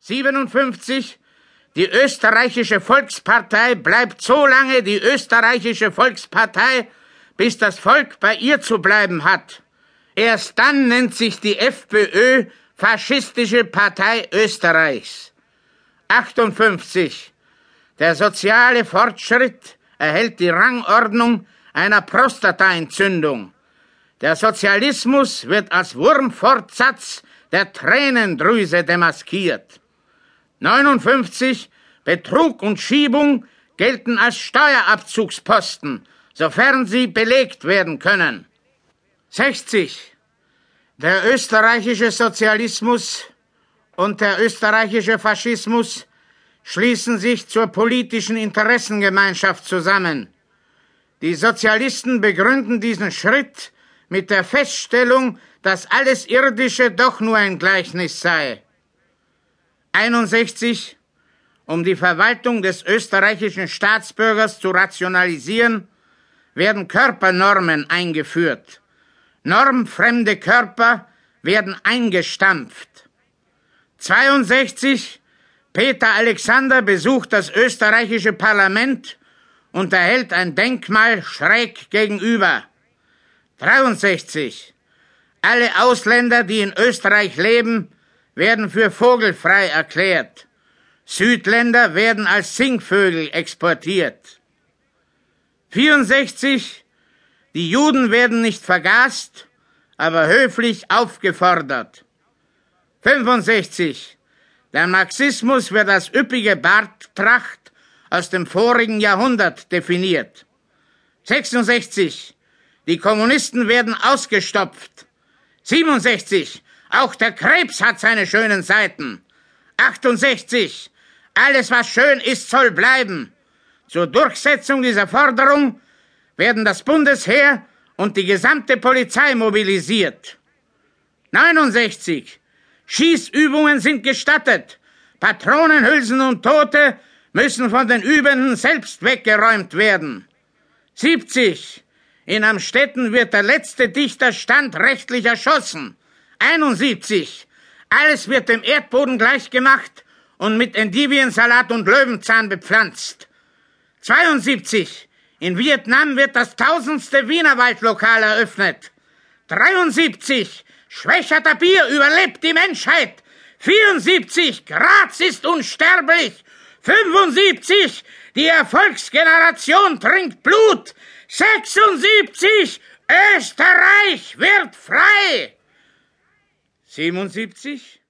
57. Die österreichische Volkspartei bleibt so lange die österreichische Volkspartei, bis das Volk bei ihr zu bleiben hat. Erst dann nennt sich die FPÖ Faschistische Partei Österreichs. 58. Der soziale Fortschritt erhält die Rangordnung einer Prostataentzündung. Der Sozialismus wird als Wurmfortsatz der Tränendrüse demaskiert. 59. Betrug und Schiebung gelten als Steuerabzugsposten, sofern sie belegt werden können. 60. Der österreichische Sozialismus und der österreichische Faschismus schließen sich zur politischen Interessengemeinschaft zusammen. Die Sozialisten begründen diesen Schritt mit der Feststellung, dass alles Irdische doch nur ein Gleichnis sei. 61. Um die Verwaltung des österreichischen Staatsbürgers zu rationalisieren, werden Körpernormen eingeführt. Normfremde Körper werden eingestampft. 62. Peter Alexander besucht das österreichische Parlament und erhält ein Denkmal schräg gegenüber. 63. Alle Ausländer, die in Österreich leben, werden für vogelfrei erklärt. Südländer werden als Singvögel exportiert. 64. Die Juden werden nicht vergast, aber höflich aufgefordert. 65. Der Marxismus wird als üppige Barttracht aus dem vorigen Jahrhundert definiert. 66. Die Kommunisten werden ausgestopft. 67. Auch der Krebs hat seine schönen Seiten. 68. Alles, was schön ist, soll bleiben. Zur Durchsetzung dieser Forderung werden das Bundesheer und die gesamte Polizei mobilisiert. 69. Schießübungen sind gestattet. Patronenhülsen und Tote müssen von den Übenden selbst weggeräumt werden. 70. In Amstetten wird der letzte Dichter standrechtlich erschossen. 71. Alles wird dem Erdboden gleichgemacht und mit Endiviensalat und Löwenzahn bepflanzt. 72. In Vietnam wird das tausendste Wienerwaldlokal eröffnet. 73. Schwächerter Bier überlebt die Menschheit. 74. Graz ist unsterblich. 75. Die Erfolgsgeneration trinkt Blut. 76. Österreich wird frei. 77.